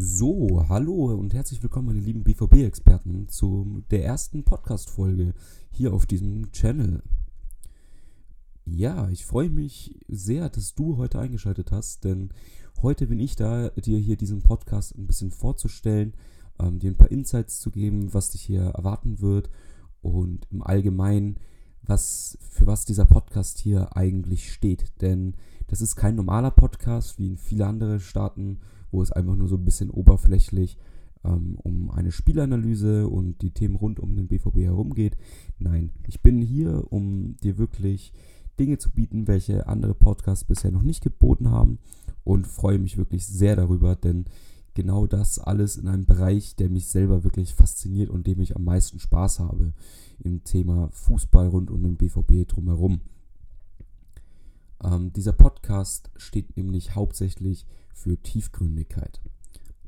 So, hallo und herzlich willkommen, meine lieben BVB-Experten, zu der ersten Podcast-Folge hier auf diesem Channel. Ja, ich freue mich sehr, dass du heute eingeschaltet hast, denn heute bin ich da, dir hier diesen Podcast ein bisschen vorzustellen, ähm, dir ein paar Insights zu geben, was dich hier erwarten wird und im Allgemeinen, was, für was dieser Podcast hier eigentlich steht. Denn das ist kein normaler Podcast, wie in viele andere Staaten wo es einfach nur so ein bisschen oberflächlich ähm, um eine Spielanalyse und die Themen rund um den BVB herum geht. Nein, ich bin hier, um dir wirklich Dinge zu bieten, welche andere Podcasts bisher noch nicht geboten haben und freue mich wirklich sehr darüber, denn genau das alles in einem Bereich, der mich selber wirklich fasziniert und dem ich am meisten Spaß habe im Thema Fußball rund um den BVB drumherum. Ähm, dieser Podcast steht nämlich hauptsächlich für Tiefgründigkeit.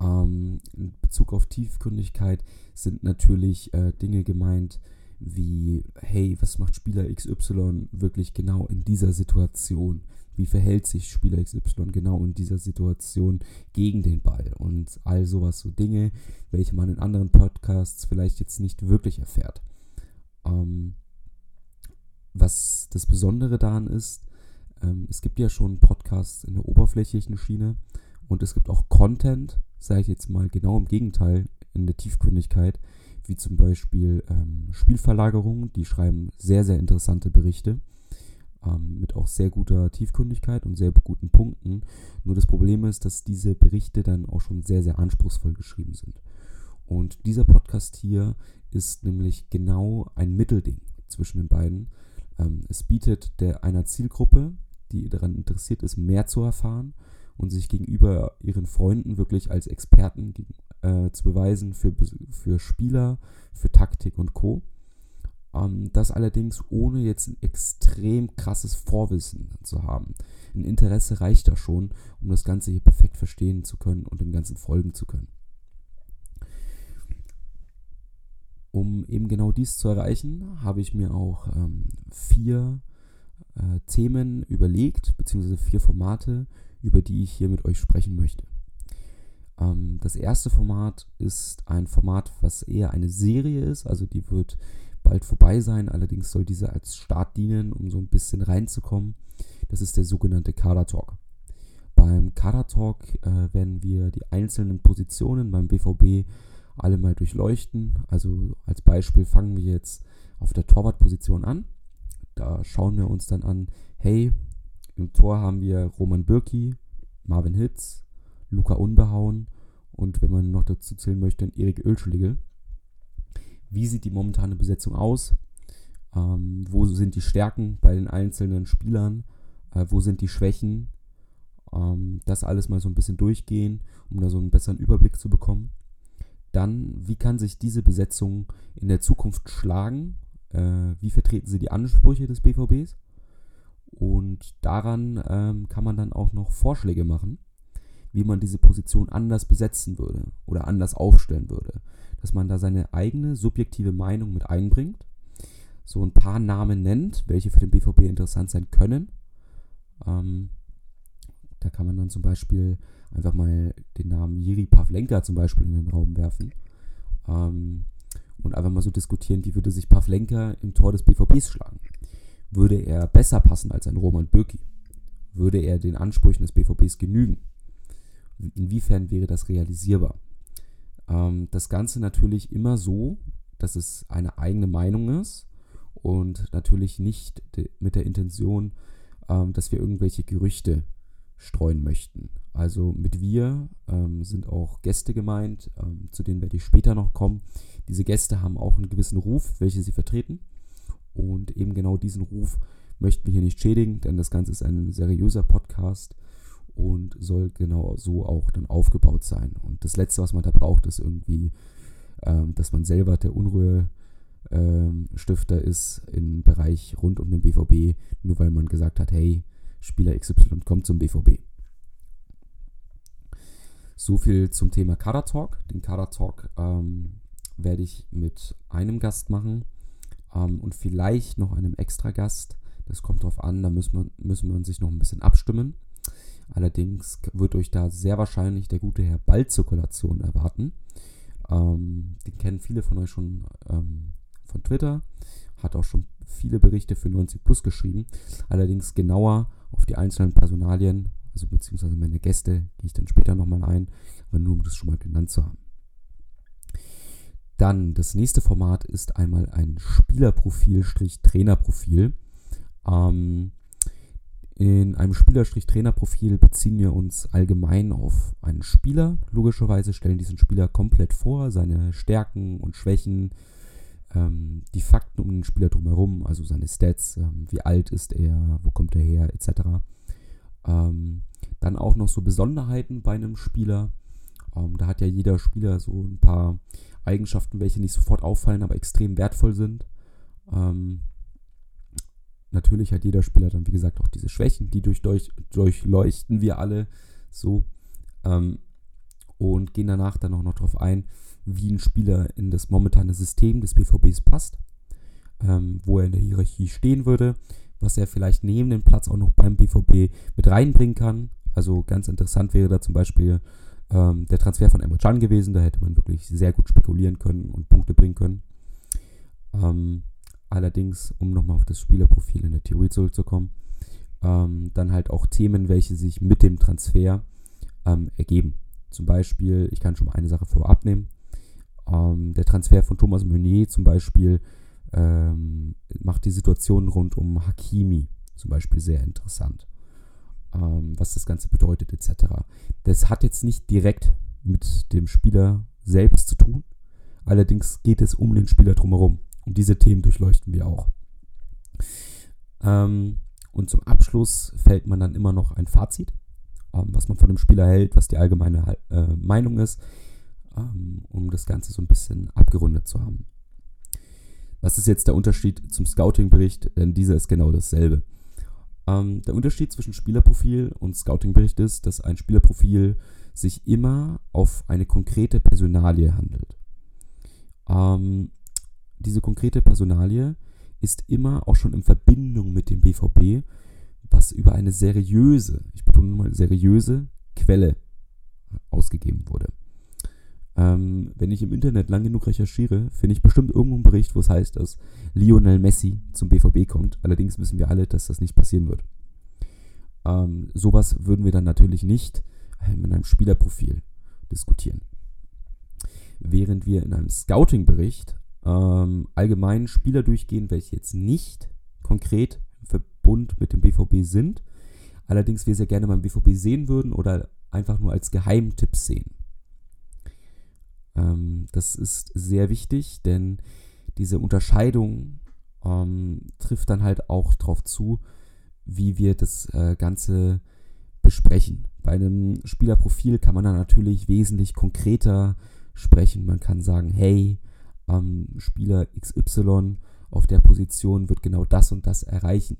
Ähm, in Bezug auf Tiefgründigkeit sind natürlich äh, Dinge gemeint wie, hey, was macht Spieler XY wirklich genau in dieser Situation? Wie verhält sich Spieler XY genau in dieser Situation gegen den Ball? Und all sowas, so Dinge, welche man in anderen Podcasts vielleicht jetzt nicht wirklich erfährt. Ähm, was das Besondere daran ist, ähm, es gibt ja schon Podcasts in der oberflächlichen Schiene und es gibt auch Content, sage ich jetzt mal genau im Gegenteil, in der Tiefgründigkeit, wie zum Beispiel ähm, Spielverlagerungen, die schreiben sehr, sehr interessante Berichte ähm, mit auch sehr guter Tiefgründigkeit und sehr guten Punkten. Nur das Problem ist, dass diese Berichte dann auch schon sehr, sehr anspruchsvoll geschrieben sind. Und dieser Podcast hier ist nämlich genau ein Mittelding zwischen den beiden. Ähm, es bietet der einer Zielgruppe, die daran interessiert ist, mehr zu erfahren und sich gegenüber ihren Freunden wirklich als Experten äh, zu beweisen für, für Spieler, für Taktik und Co. Ähm, das allerdings ohne jetzt ein extrem krasses Vorwissen zu haben. Ein Interesse reicht da schon, um das Ganze hier perfekt verstehen zu können und dem Ganzen folgen zu können. Um eben genau dies zu erreichen, habe ich mir auch ähm, vier äh, Themen überlegt, beziehungsweise vier Formate, über die ich hier mit euch sprechen möchte. Ähm, das erste Format ist ein Format, was eher eine Serie ist, also die wird bald vorbei sein, allerdings soll diese als Start dienen, um so ein bisschen reinzukommen. Das ist der sogenannte Kader Talk. Beim Kader Talk äh, werden wir die einzelnen Positionen beim BVB alle mal durchleuchten. Also als Beispiel fangen wir jetzt auf der Torwartposition an da schauen wir uns dann an, hey, im Tor haben wir Roman Birki, Marvin Hitz, Luca Unbehauen und wenn man noch dazu zählen möchte, Erik Ölschlegel. Wie sieht die momentane Besetzung aus? Ähm, wo sind die Stärken bei den einzelnen Spielern? Äh, wo sind die Schwächen? Ähm, das alles mal so ein bisschen durchgehen, um da so einen besseren Überblick zu bekommen. Dann, wie kann sich diese Besetzung in der Zukunft schlagen? äh, wie vertreten sie die Ansprüche des BVBs. Und daran ähm, kann man dann auch noch Vorschläge machen, wie man diese Position anders besetzen würde oder anders aufstellen würde. Dass man da seine eigene subjektive Meinung mit einbringt, so ein paar Namen nennt, welche für den BVB interessant sein können. Ähm, da kann man dann zum Beispiel einfach mal den Namen Jiri Pavlenka zum Beispiel in den Raum werfen. Ähm, und einfach mal so diskutieren, wie würde sich Pavlenka im Tor des BVBs schlagen? Würde er besser passen als ein Roman Bürki? Würde er den Ansprüchen des BVBs genügen? Inwiefern wäre das realisierbar? Ähm, das Ganze natürlich immer so, dass es eine eigene Meinung ist und natürlich nicht mit der Intention, ähm, dass wir irgendwelche Gerüchte streuen möchten. Also mit wir ähm, sind auch Gäste gemeint, ähm, zu denen werde ich später noch kommen. Diese Gäste haben auch einen gewissen Ruf, welche sie vertreten. Und eben genau diesen Ruf möchten wir hier nicht schädigen, denn das Ganze ist ein seriöser Podcast und soll genau so auch dann aufgebaut sein. Und das Letzte, was man da braucht, ist irgendwie, ähm, dass man selber der Unruhe ähm, ist im Bereich rund um den BVB, nur weil man gesagt hat, hey, Spieler XY kommt zum BVB. So viel zum Thema Kader Talk. Den Kader Talk ähm, werde ich mit einem Gast machen ähm, und vielleicht noch einem extra Gast. Das kommt drauf an, da müssen wir, müssen wir uns sich noch ein bisschen abstimmen. Allerdings wird euch da sehr wahrscheinlich der gute Herr Ballzirkulation erwarten. Ähm, den kennen viele von euch schon ähm, von Twitter. Hat auch schon viele Berichte für 90 Plus geschrieben. Allerdings genauer auf die einzelnen Personalien, also beziehungsweise meine Gäste, gehe ich dann später nochmal ein, aber nur um das schon mal genannt zu haben. Dann das nächste Format ist einmal ein Spielerprofil-Trainerprofil. Ähm, in einem Spieler-Trainerprofil beziehen wir uns allgemein auf einen Spieler. Logischerweise stellen diesen Spieler komplett vor, seine Stärken und Schwächen, ähm, die Fakten um den Spieler drumherum, also seine Stats, ähm, wie alt ist er, wo kommt er her, etc. Ähm, dann auch noch so Besonderheiten bei einem Spieler. Ähm, da hat ja jeder Spieler so ein paar Eigenschaften, welche nicht sofort auffallen, aber extrem wertvoll sind. Ähm, natürlich hat jeder Spieler dann, wie gesagt, auch diese Schwächen, die durch, durch, durchleuchten wir alle so. Ähm, und gehen danach dann auch noch darauf ein, wie ein Spieler in das momentane System des BVBs passt, ähm, wo er in der Hierarchie stehen würde, was er vielleicht neben dem Platz auch noch beim BVB mit reinbringen kann. Also ganz interessant wäre da zum Beispiel ähm, der Transfer von Emre Can gewesen. Da hätte man wirklich sehr gut spekulieren können und Punkte bringen können. Ähm, allerdings, um nochmal auf das Spielerprofil in der Theorie zurückzukommen, ähm, dann halt auch Themen, welche sich mit dem Transfer ähm, ergeben. Zum Beispiel, ich kann schon mal eine Sache vorab nehmen. Ähm, der Transfer von Thomas Meunier zum Beispiel ähm, macht die Situation rund um Hakimi zum Beispiel sehr interessant ähm, was das Ganze bedeutet etc. Das hat jetzt nicht direkt mit dem Spieler selbst zu tun, allerdings geht es um den Spieler drumherum und diese Themen durchleuchten wir auch. Ähm, und zum Abschluss fällt man dann immer noch ein Fazit, ähm, was man von dem Spieler hält, was die allgemeine äh, Meinung ist, ähm, um das Ganze so ein bisschen abgerundet zu haben. Was ist jetzt der Unterschied zum Scouting-Bericht? Denn dieser ist genau dasselbe. Ähm, der Unterschied zwischen Spielerprofil und Scouting-Bericht ist, dass ein Spielerprofil sich immer auf eine konkrete Personalie handelt. Ähm, diese konkrete Personalie ist immer auch schon in Verbindung mit dem BVB, was über eine seriöse, ich betone mal seriöse Quelle ausgegeben wurde. Ähm, wenn ich im Internet lang genug recherchiere, finde ich bestimmt irgendwo einen Bericht, wo es heißt, dass Lionel Messi zum BVB kommt. Allerdings wissen wir alle, dass das nicht passieren wird. Ähm, sowas würden wir dann natürlich nicht in einem Spielerprofil diskutieren. Während wir in einem Scouting-Bericht ähm, allgemein Spieler durchgehen, welche jetzt nicht konkret im Verbund mit dem BVB sind, allerdings wir sehr gerne beim BVB sehen würden oder einfach nur als Geheimtipps sehen. Ähm, das ist sehr wichtig, denn diese Unterscheidung ähm, trifft dann halt auch darauf zu, wie wir das äh, Ganze besprechen. Bei einem Spielerprofil kann man dann natürlich wesentlich konkreter sprechen. Man kann sagen, hey, ähm, Spieler XY auf der Position wird genau das und das erreichen.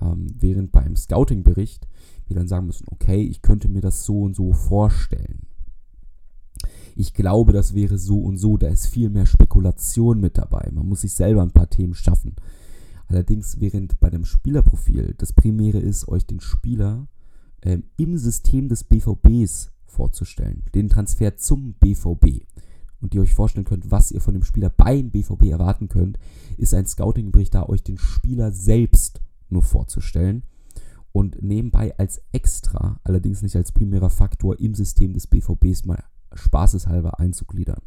Ähm, während beim Scouting-Bericht wir dann sagen müssen, okay, ich könnte mir das so und so vorstellen ich glaube, das wäre so und so. Da ist viel mehr Spekulation mit dabei. Man muss sich selber ein paar Themen schaffen. Allerdings, während bei dem Spielerprofil das Primäre ist, euch den Spieler ähm, im System des BVBs vorzustellen, den Transfer zum BVB und ihr euch vorstellen könnt, was ihr von dem Spieler beim BVB erwarten könnt, ist ein Scouting-Bericht da, euch den Spieler selbst nur vorzustellen und nebenbei als extra, allerdings nicht als primärer Faktor im System des BVBs mal spaßeshalber einzugliedern.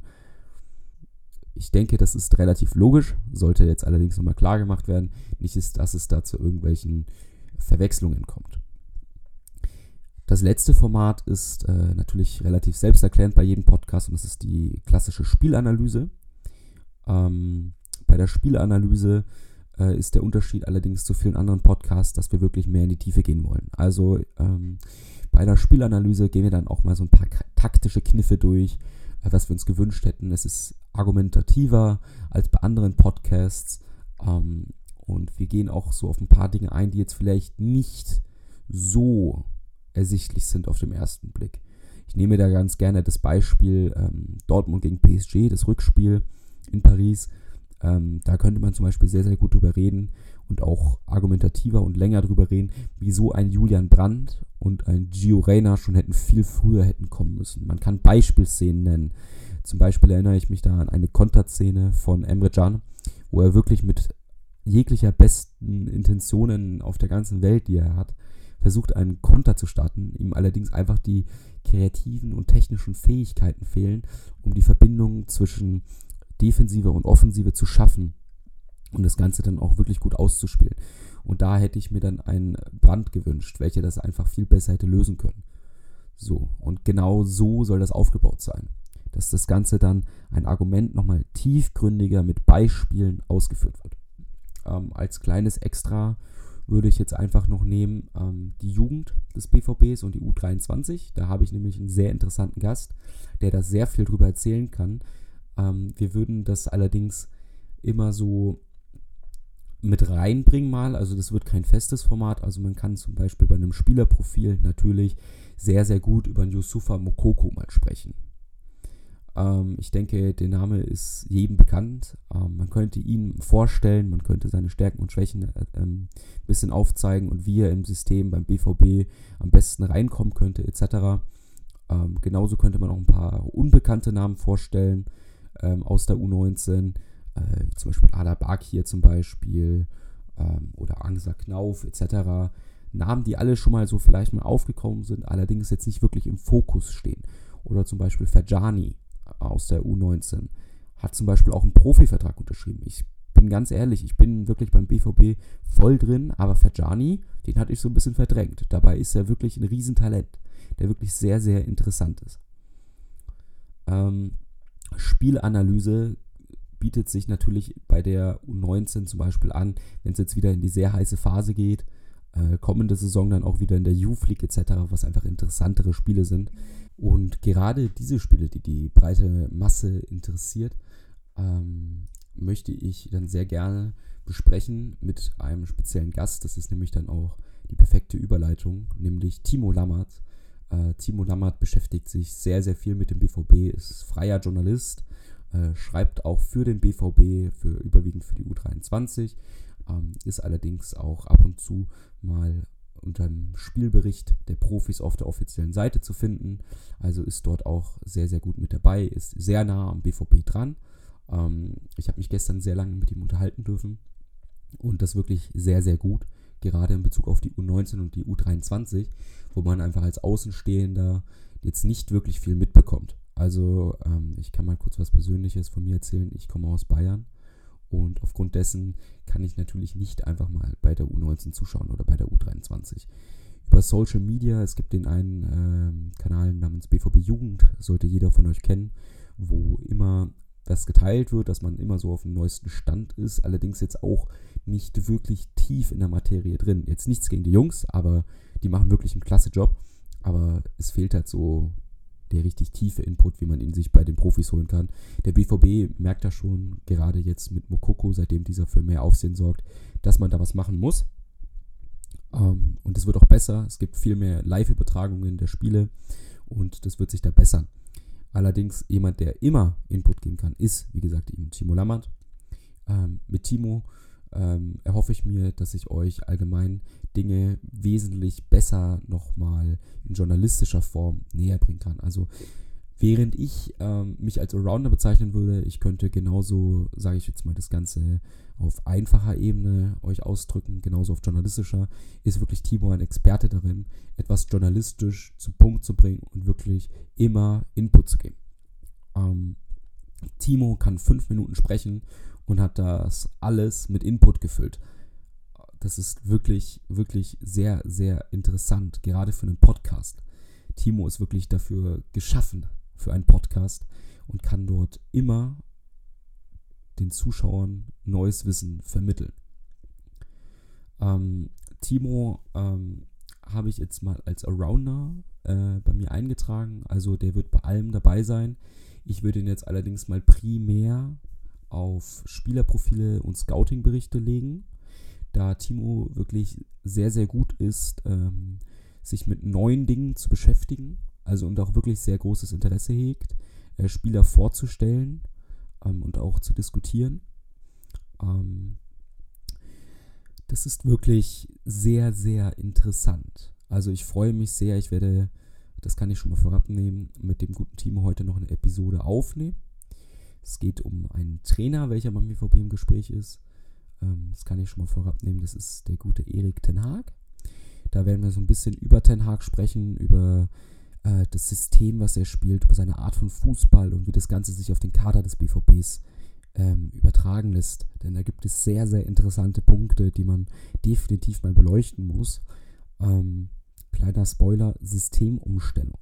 Ich denke, das ist relativ logisch, sollte jetzt allerdings nochmal klar gemacht werden. Nicht ist, dass es da zu irgendwelchen Verwechslungen kommt. Das letzte Format ist äh, natürlich relativ selbsterklärend bei jedem Podcast und das ist die klassische Spielanalyse. Ähm, bei der Spielanalyse äh, ist der Unterschied allerdings zu vielen anderen Podcasts, dass wir wirklich mehr in die Tiefe gehen wollen. Also ähm, bei der Spielanalyse gehen wir dann auch mal so ein paar taktische Kniffe durch, äh, was wir uns gewünscht hätten. Es ist argumentativer als bei anderen Podcasts. Ähm, und wir gehen auch so auf ein paar Dinge ein, die jetzt vielleicht nicht so ersichtlich sind auf dem ersten Blick. Ich nehme da ganz gerne das Beispiel ähm, Dortmund gegen PSG, das Rückspiel in Paris. Ähm, da könnte man zum Beispiel sehr, sehr gut drüber reden und auch argumentativer und länger drüber reden, wieso ein Julian Brandt und ein Gio Reyna schon hätten viel früher hätten kommen müssen. Man kann Beispielszenen nennen. Zum Beispiel erinnere ich mich da an eine Konterszene von Emre Can, wo er wirklich mit jeglicher besten Intentionen auf der ganzen Welt, die er hat, versucht einen Konter zu starten, ihm allerdings einfach die kreativen und technischen Fähigkeiten fehlen, um die Verbindung zwischen Defensive und Offensive zu schaffen und das Ganze dann auch wirklich gut auszuspielen. Und da hätte ich mir dann einen Brand gewünscht, welcher das einfach viel besser hätte lösen können. So, und genau so soll das aufgebaut sein. Dass das Ganze dann ein Argument nochmal tiefgründiger mit Beispielen ausgeführt wird. Ähm, als kleines Extra würde ich jetzt einfach noch nehmen ähm, die Jugend des BVBs und die U23. Da habe ich nämlich einen sehr interessanten Gast, der da sehr viel drüber erzählen kann. Ähm, wir würden das allerdings immer so mit reinbringen mal. Also das wird kein festes Format. Also man kann zum Beispiel bei einem Spielerprofil natürlich sehr, sehr gut über Yusufa Mokoko mal sprechen. Ähm, ich denke, der Name ist jedem bekannt. Ähm, man könnte ihn vorstellen, man könnte seine Stärken und Schwächen äh, ähm, ein bisschen aufzeigen und wie er im System beim BVB am besten reinkommen könnte, etc. Ähm, genauso könnte man auch ein paar unbekannte Namen vorstellen ähm, aus der U19, äh, zum Beispiel Ada hier zum Beispiel ähm, oder Angsa Knauf etc. Namen, die alle schon mal so vielleicht mal aufgekommen sind, allerdings jetzt nicht wirklich im Fokus stehen. Oder zum Beispiel Ferjani aus der U19 hat zum Beispiel auch einen Profivertrag unterschrieben. Ich bin ganz ehrlich, ich bin wirklich beim BVB voll drin, aber Ferjani, den hatte ich so ein bisschen verdrängt. Dabei ist er wirklich ein Riesentalent, der wirklich sehr, sehr interessant ist. Ähm, Spielanalyse bietet sich natürlich bei der U19 zum Beispiel an, wenn es jetzt wieder in die sehr heiße Phase geht. Äh, kommende Saison dann auch wieder in der Youth League etc., was einfach interessantere Spiele sind. Und gerade diese Spiele, die die breite Masse interessiert, ähm, möchte ich dann sehr gerne besprechen mit einem speziellen Gast. Das ist nämlich dann auch die perfekte Überleitung, nämlich Timo Lammert. Äh, Timo Lammert beschäftigt sich sehr, sehr viel mit dem BVB, ist freier Journalist, äh, schreibt auch für den BVB, für überwiegend für die U23, ähm, ist allerdings auch ab und zu mal unter dem Spielbericht der Profis auf der offiziellen Seite zu finden. Also ist dort auch sehr, sehr gut mit dabei, ist sehr nah am BVB dran. Ähm, ich habe mich gestern sehr lange mit ihm unterhalten dürfen und das wirklich sehr, sehr gut, gerade in Bezug auf die U19 und die U23, wo man einfach als Außenstehender jetzt nicht wirklich viel mitbekommt. Also ähm, ich kann mal kurz was Persönliches von mir erzählen. Ich komme aus Bayern und aufgrund dessen kann ich natürlich nicht einfach mal bei der U19 zuschauen oder bei der U23. Über Social Media, es gibt den einen ähm, Kanal namens BVB Jugend, sollte jeder von euch kennen, wo immer das geteilt wird, dass man immer so auf dem neuesten Stand ist, allerdings jetzt auch nicht wirklich tief in der Materie drin. Jetzt nichts gegen die Jungs, aber die machen wirklich einen klasse Job. Aber es fehlt halt so der richtig tiefe Input, wie man ihn sich bei den Profis holen kann. Der BVB merkt da schon, gerade jetzt mit Mokoko, seitdem dieser für mehr Aufsehen sorgt, dass man da was machen muss. Ähm, und es wird auch besser. Es gibt viel mehr Live-Übertragungen der Spiele und das wird sich da bessern. Allerdings jemand, der immer Input geben kann, ist, wie gesagt, eben Timo Lammert. Ähm, mit Timo ähm, erhoffe ich mir, dass ich euch allgemein Dinge wesentlich besser nochmal in journalistischer Form näher bringen kann. Also während ich ähm, mich als Allrounder bezeichnen würde, ich könnte genauso, sage ich jetzt mal, das Ganze auf einfacher Ebene euch ausdrücken, genauso auf journalistischer, ist wirklich Timo ein Experte darin, etwas journalistisch zum Punkt zu bringen und wirklich immer Input zu geben. Ähm, Timo kann fünf Minuten sprechen und hat das alles mit Input gefüllt. Das ist wirklich, wirklich sehr, sehr interessant, gerade für einen Podcast. Timo ist wirklich dafür geschaffen, für einen Podcast und kann dort immer den Zuschauern neues Wissen vermitteln. Ähm, Timo ähm, habe ich jetzt mal als Arounder äh, bei mir eingetragen, also der wird bei allem dabei sein. Ich würde ihn jetzt allerdings mal primär auf Spielerprofile und Scouting-Berichte legen da Timo wirklich sehr, sehr gut ist, ähm, sich mit neuen Dingen zu beschäftigen, also und auch wirklich sehr großes Interesse hegt, äh, Spieler vorzustellen ähm, und auch zu diskutieren. Ähm, das ist wirklich sehr, sehr interessant. Also ich freue mich sehr. Ich werde, das kann ich schon mal vorab nehmen, mit dem guten Team heute noch eine Episode aufnehmen. Es geht um einen Trainer, welcher beim BVB im Gespräch ist. Ähm, das kann ich schon mal vorab nehmen. Das ist der gute Erik Ten Haag. Da werden wir so ein bisschen über Ten Haag sprechen, über äh, das System, was er spielt, über seine Art von Fußball und wie das Ganze sich auf den Kader des BVBs ähm, übertragen lässt. Denn da gibt es sehr, sehr interessante Punkte, die man definitiv mal beleuchten muss. Ähm, kleiner Spoiler, Systemumstellung.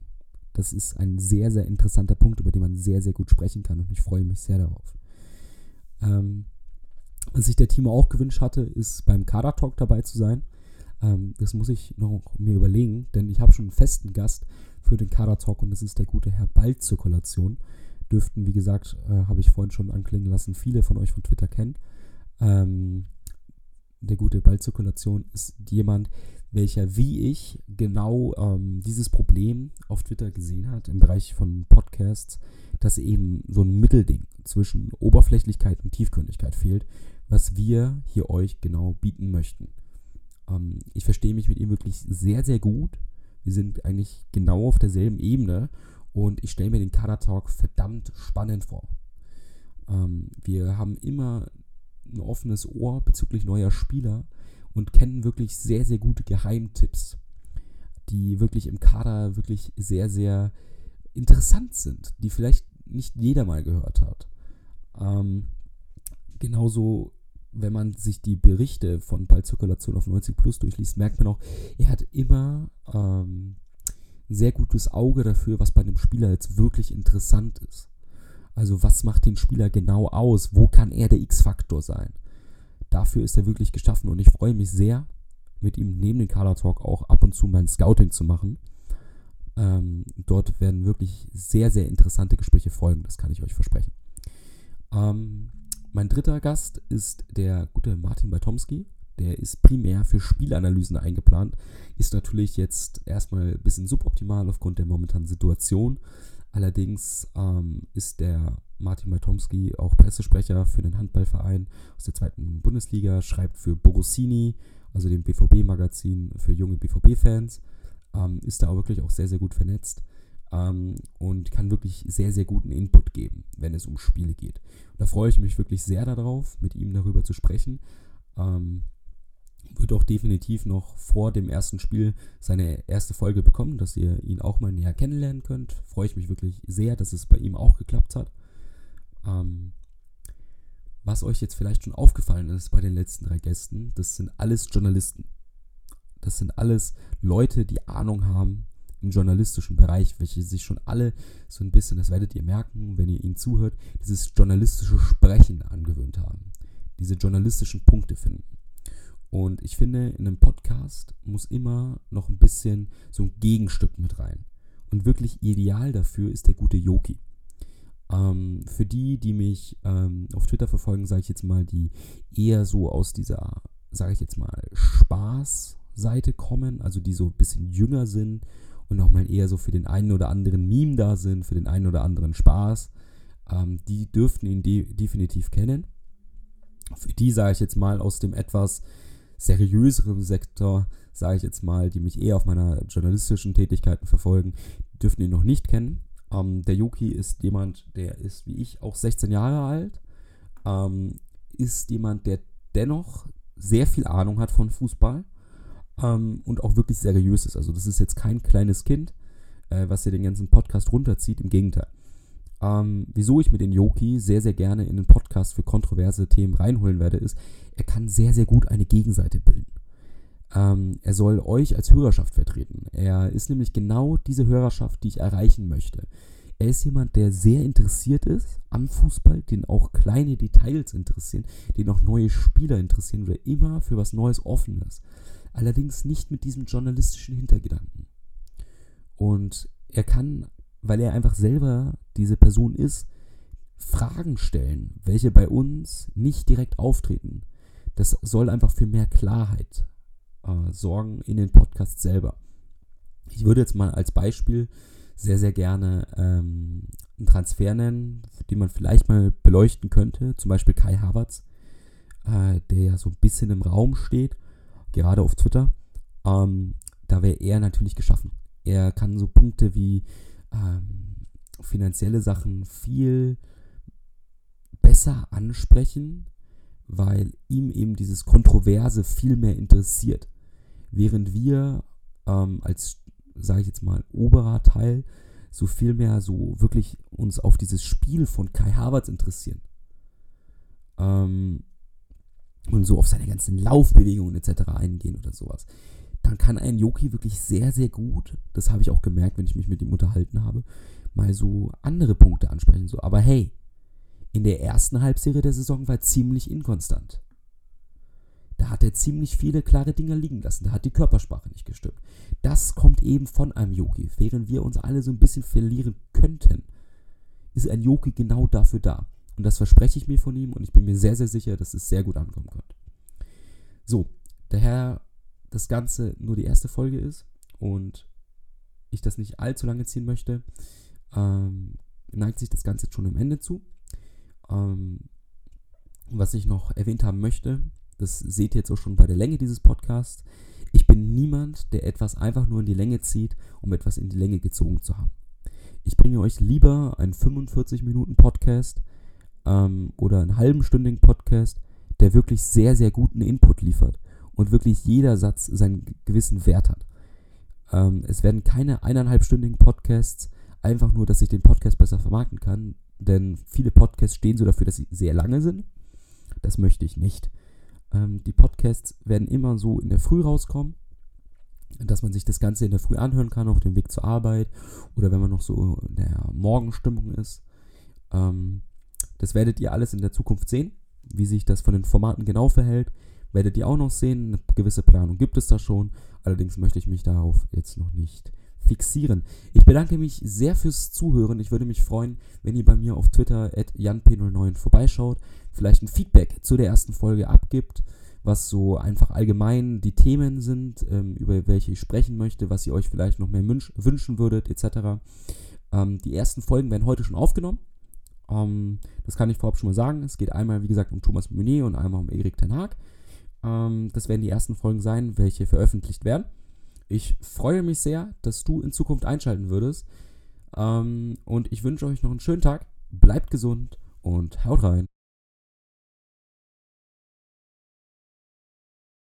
Das ist ein sehr, sehr interessanter Punkt, über den man sehr, sehr gut sprechen kann und ich freue mich sehr darauf. Ähm, was sich der Timo auch gewünscht hatte, ist beim Kader Talk dabei zu sein. Ähm, das muss ich noch mir überlegen, denn ich habe schon einen festen Gast für den Kader Talk und das ist der gute Herr Ballzirkulation. Dürften, wie gesagt, äh, habe ich vorhin schon anklingen lassen, viele von euch von Twitter kennen. Ähm, der gute Ballzirkulation ist jemand, welcher wie ich genau ähm, dieses Problem auf Twitter gesehen hat im Bereich von Podcasts, dass eben so ein Mittelding zwischen Oberflächlichkeit und Tiefgründigkeit fehlt, was wir hier euch genau bieten möchten. Ähm, ich verstehe mich mit ihm wirklich sehr, sehr gut. Wir sind eigentlich genau auf derselben Ebene und ich stelle mir den Kader Talk verdammt spannend vor. Ähm, wir haben immer ein offenes Ohr bezüglich neuer Spieler und kennen wirklich sehr, sehr gute Geheimtipps, die wirklich im Kader wirklich sehr, sehr interessant sind, die vielleicht nicht jeder mal gehört hat. Ähm, genauso, wenn man sich die Berichte von Ballzirkulation auf 90 Plus durchliest, merkt man auch, er hat immer ähm, ein sehr gutes Auge dafür, was bei einem Spieler jetzt wirklich interessant ist. Also was macht den Spieler genau aus? Wo kann er der X-Faktor sein? Dafür ist er wirklich geschaffen und ich freue mich sehr, mit ihm neben dem Color Talk auch ab und zu mein Scouting zu machen. Ähm, dort werden wirklich sehr, sehr interessante Gespräche folgen, das kann ich euch versprechen. Ähm, mein dritter Gast ist der gute Martin Batomski. Der ist primär für Spielanalysen eingeplant. Ist natürlich jetzt erstmal ein bisschen suboptimal aufgrund der momentanen Situation. Allerdings ähm, ist der Martin Matomski auch Pressesprecher für den Handballverein aus der zweiten Bundesliga, schreibt für Borussini, also dem BVB-Magazin für junge BVB-Fans, ähm, ist da auch wirklich auch sehr, sehr gut vernetzt ähm, und kann wirklich sehr, sehr guten Input geben, wenn es um Spiele geht. Und da freue ich mich wirklich sehr darauf, mit ihm darüber zu sprechen. Ähm, wird auch definitiv noch vor dem ersten Spiel seine erste Folge bekommen, dass ihr ihn auch mal näher kennenlernen könnt. Freue ich mich wirklich sehr, dass es bei ihm auch geklappt hat. Ähm, was euch jetzt vielleicht schon aufgefallen ist bei den letzten drei Gästen, das sind alles Journalisten. Das sind alles Leute, die Ahnung haben im journalistischen Bereich, welche sich schon alle so ein bisschen, das werdet ihr merken, wenn ihr ihnen zuhört, dieses journalistische Sprechen angewöhnt haben. Diese journalistischen Punkte finden. Und ich finde, in einem Podcast muss immer noch ein bisschen so ein Gegenstück mit rein. Und wirklich ideal dafür ist der gute Yoki. Ähm, für die, die mich ähm, auf Twitter verfolgen, sage ich jetzt mal, die eher so aus dieser, sage ich jetzt mal, Spaß-Seite kommen, also die so ein bisschen jünger sind und nochmal eher so für den einen oder anderen Meme da sind, für den einen oder anderen Spaß, ähm, die dürften ihn de definitiv kennen. Für die sage ich jetzt mal aus dem etwas seriöseren Sektor, sage ich jetzt mal, die mich eher auf meiner journalistischen Tätigkeiten verfolgen, dürften ihn noch nicht kennen. Ähm, der Yuki ist jemand, der ist wie ich auch 16 Jahre alt, ähm, ist jemand, der dennoch sehr viel Ahnung hat von Fußball ähm, und auch wirklich seriös ist. Also das ist jetzt kein kleines Kind, äh, was dir den ganzen Podcast runterzieht, im Gegenteil. Ähm, wieso ich mir den Yoki sehr, sehr gerne in den Podcast für kontroverse Themen reinholen werde, ist, er kann sehr, sehr gut eine Gegenseite bilden. Ähm, er soll euch als Hörerschaft vertreten. Er ist nämlich genau diese Hörerschaft, die ich erreichen möchte. Er ist jemand, der sehr interessiert ist am Fußball, den auch kleine Details interessieren, den auch neue Spieler interessieren, der immer für was Neues offen ist. Allerdings nicht mit diesem journalistischen Hintergedanken. Und er kann, weil er einfach selber diese Person ist, Fragen stellen, welche bei uns nicht direkt auftreten. Das soll einfach für mehr Klarheit äh, sorgen in den Podcast selber. Ich würde jetzt mal als Beispiel sehr, sehr gerne ähm, einen Transfer nennen, den man vielleicht mal beleuchten könnte. Zum Beispiel Kai Havertz, äh, der ja so ein bisschen im Raum steht, gerade auf Twitter. Ähm, da wäre er natürlich geschaffen. Er kann so Punkte wie ähm, finanzielle Sachen viel besser ansprechen, weil ihm eben dieses Kontroverse viel mehr interessiert. Während wir ähm, als, sage ich jetzt mal, oberer Teil so viel mehr so wirklich uns auf dieses Spiel von Kai Havertz interessieren. Ähm, und so auf seine ganzen Laufbewegungen etc. eingehen oder sowas. Dann kann ein Yoki wirklich sehr, sehr gut, das habe ich auch gemerkt, wenn ich mich mit ihm unterhalten habe, mal so andere Punkte ansprechen. So, aber hey, in der ersten Halbserie der Saison war er ziemlich inkonstant. Da hat er ziemlich viele klare Dinge liegen lassen. Da hat die Körpersprache nicht gestimmt. Das kommt eben von einem Yogi. Während wir uns alle so ein bisschen verlieren könnten, ist ein Yogi genau dafür da. Und das verspreche ich mir von ihm und ich bin mir sehr, sehr sicher, dass es sehr gut ankommen wird. So, daher das Ganze nur die erste Folge ist und ich das nicht allzu lange ziehen möchte, ähm, neigt sich das Ganze schon im Ende zu. Ähm, was ich noch erwähnt haben möchte, das seht ihr jetzt auch schon bei der Länge dieses Podcasts. Ich bin niemand, der etwas einfach nur in die Länge zieht, um etwas in die Länge gezogen zu haben. Ich bringe euch lieber einen 45 Minuten Podcast ähm, oder einen halbenstündigen Podcast, der wirklich sehr, sehr guten Input liefert und wirklich jeder Satz seinen gewissen Wert hat. Ähm, es werden keine eineinhalbstündigen Podcasts, einfach nur, dass ich den Podcast besser vermarkten kann, denn viele Podcasts stehen so dafür, dass sie sehr lange sind. Das möchte ich nicht. Ähm, die Podcasts werden immer so in der Früh rauskommen, dass man sich das Ganze in der Früh anhören kann auf dem Weg zur Arbeit oder wenn man noch so in der Morgenstimmung ist. Ähm, das werdet ihr alles in der Zukunft sehen, wie sich das von den Formaten genau verhält. Werdet ihr auch noch sehen. Eine gewisse Planung gibt es da schon. Allerdings möchte ich mich darauf jetzt noch nicht fixieren. Ich bedanke mich sehr fürs Zuhören. Ich würde mich freuen, wenn ihr bei mir auf Twitter at janp09 vorbeischaut, vielleicht ein Feedback zu der ersten Folge abgibt, was so einfach allgemein die Themen sind, ähm, über welche ich sprechen möchte, was ihr euch vielleicht noch mehr wünschen würdet, etc. Ähm, die ersten Folgen werden heute schon aufgenommen. Ähm, das kann ich vorab schon mal sagen. Es geht einmal, wie gesagt, um Thomas Meunier und einmal um Erik Ten Haag. Ähm, das werden die ersten Folgen sein, welche veröffentlicht werden. Ich freue mich sehr, dass du in Zukunft einschalten würdest. Ähm, und ich wünsche euch noch einen schönen Tag. Bleibt gesund und haut rein.